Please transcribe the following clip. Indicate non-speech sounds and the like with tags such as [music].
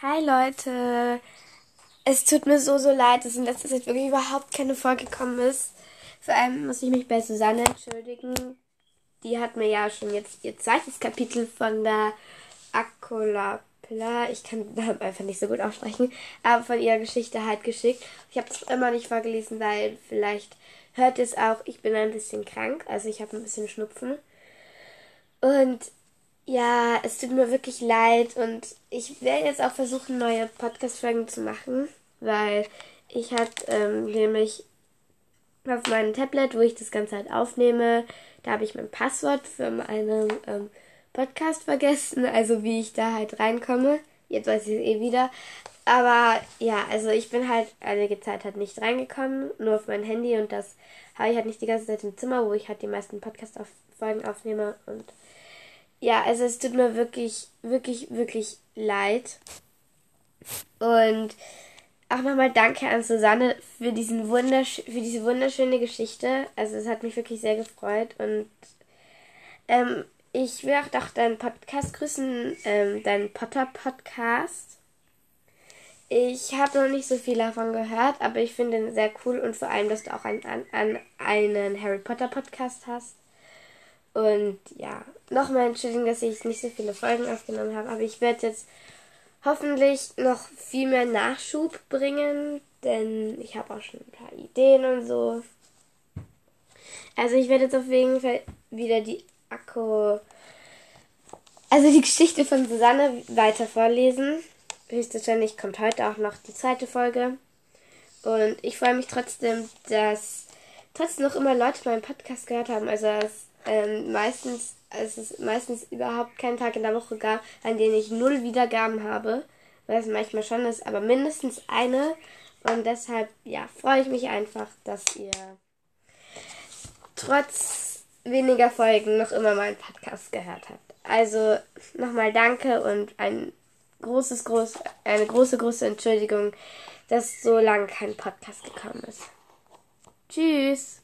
Hi Leute, es tut mir so, so leid, dass in letzter Zeit wirklich überhaupt keine Folge gekommen ist. Vor allem muss ich mich bei Susanne entschuldigen. Die hat mir ja schon jetzt ihr zweites Kapitel von der Akolapla, ich kann [laughs] den einfach nicht so gut aussprechen, aber von ihrer Geschichte halt geschickt. Ich habe es immer nicht vorgelesen, weil vielleicht hört ihr es auch, ich bin ein bisschen krank, also ich habe ein bisschen Schnupfen. Und ja, es tut mir wirklich leid und ich werde jetzt auch versuchen, neue Podcast-Folgen zu machen, weil ich hatte ähm, nämlich auf meinem Tablet, wo ich das Ganze halt aufnehme, da habe ich mein Passwort für meinen ähm, Podcast vergessen, also wie ich da halt reinkomme. Jetzt weiß ich es eh wieder. Aber ja, also ich bin halt einige Zeit halt nicht reingekommen, nur auf mein Handy und das habe ich halt nicht die ganze Zeit im Zimmer, wo ich halt die meisten Podcast-Folgen aufnehme und ja, also es tut mir wirklich, wirklich, wirklich leid. Und auch nochmal danke an Susanne für, diesen wundersch für diese wunderschöne Geschichte. Also es hat mich wirklich sehr gefreut. Und ähm, ich will auch doch deinen Podcast grüßen, ähm, deinen Potter-Podcast. Ich habe noch nicht so viel davon gehört, aber ich finde ihn sehr cool und vor allem, dass du auch einen, einen, einen Harry Potter Podcast hast. Und ja, nochmal entschuldigen, dass ich nicht so viele Folgen aufgenommen habe, aber ich werde jetzt hoffentlich noch viel mehr Nachschub bringen, denn ich habe auch schon ein paar Ideen und so. Also ich werde jetzt auf jeden Fall wieder die Akku, also die Geschichte von Susanne weiter vorlesen. Höchstwahrscheinlich kommt heute auch noch die zweite Folge. Und ich freue mich trotzdem, dass trotzdem noch immer Leute meinen Podcast gehört haben. Also dass ähm, meistens, es ist meistens überhaupt keinen Tag in der Woche gab, an dem ich null Wiedergaben habe, weil es manchmal schon ist, aber mindestens eine. Und deshalb, ja, freue ich mich einfach, dass ihr trotz weniger Folgen noch immer meinen Podcast gehört habt. Also nochmal danke und ein großes, groß, eine große, große Entschuldigung, dass so lange kein Podcast gekommen ist. Tschüss.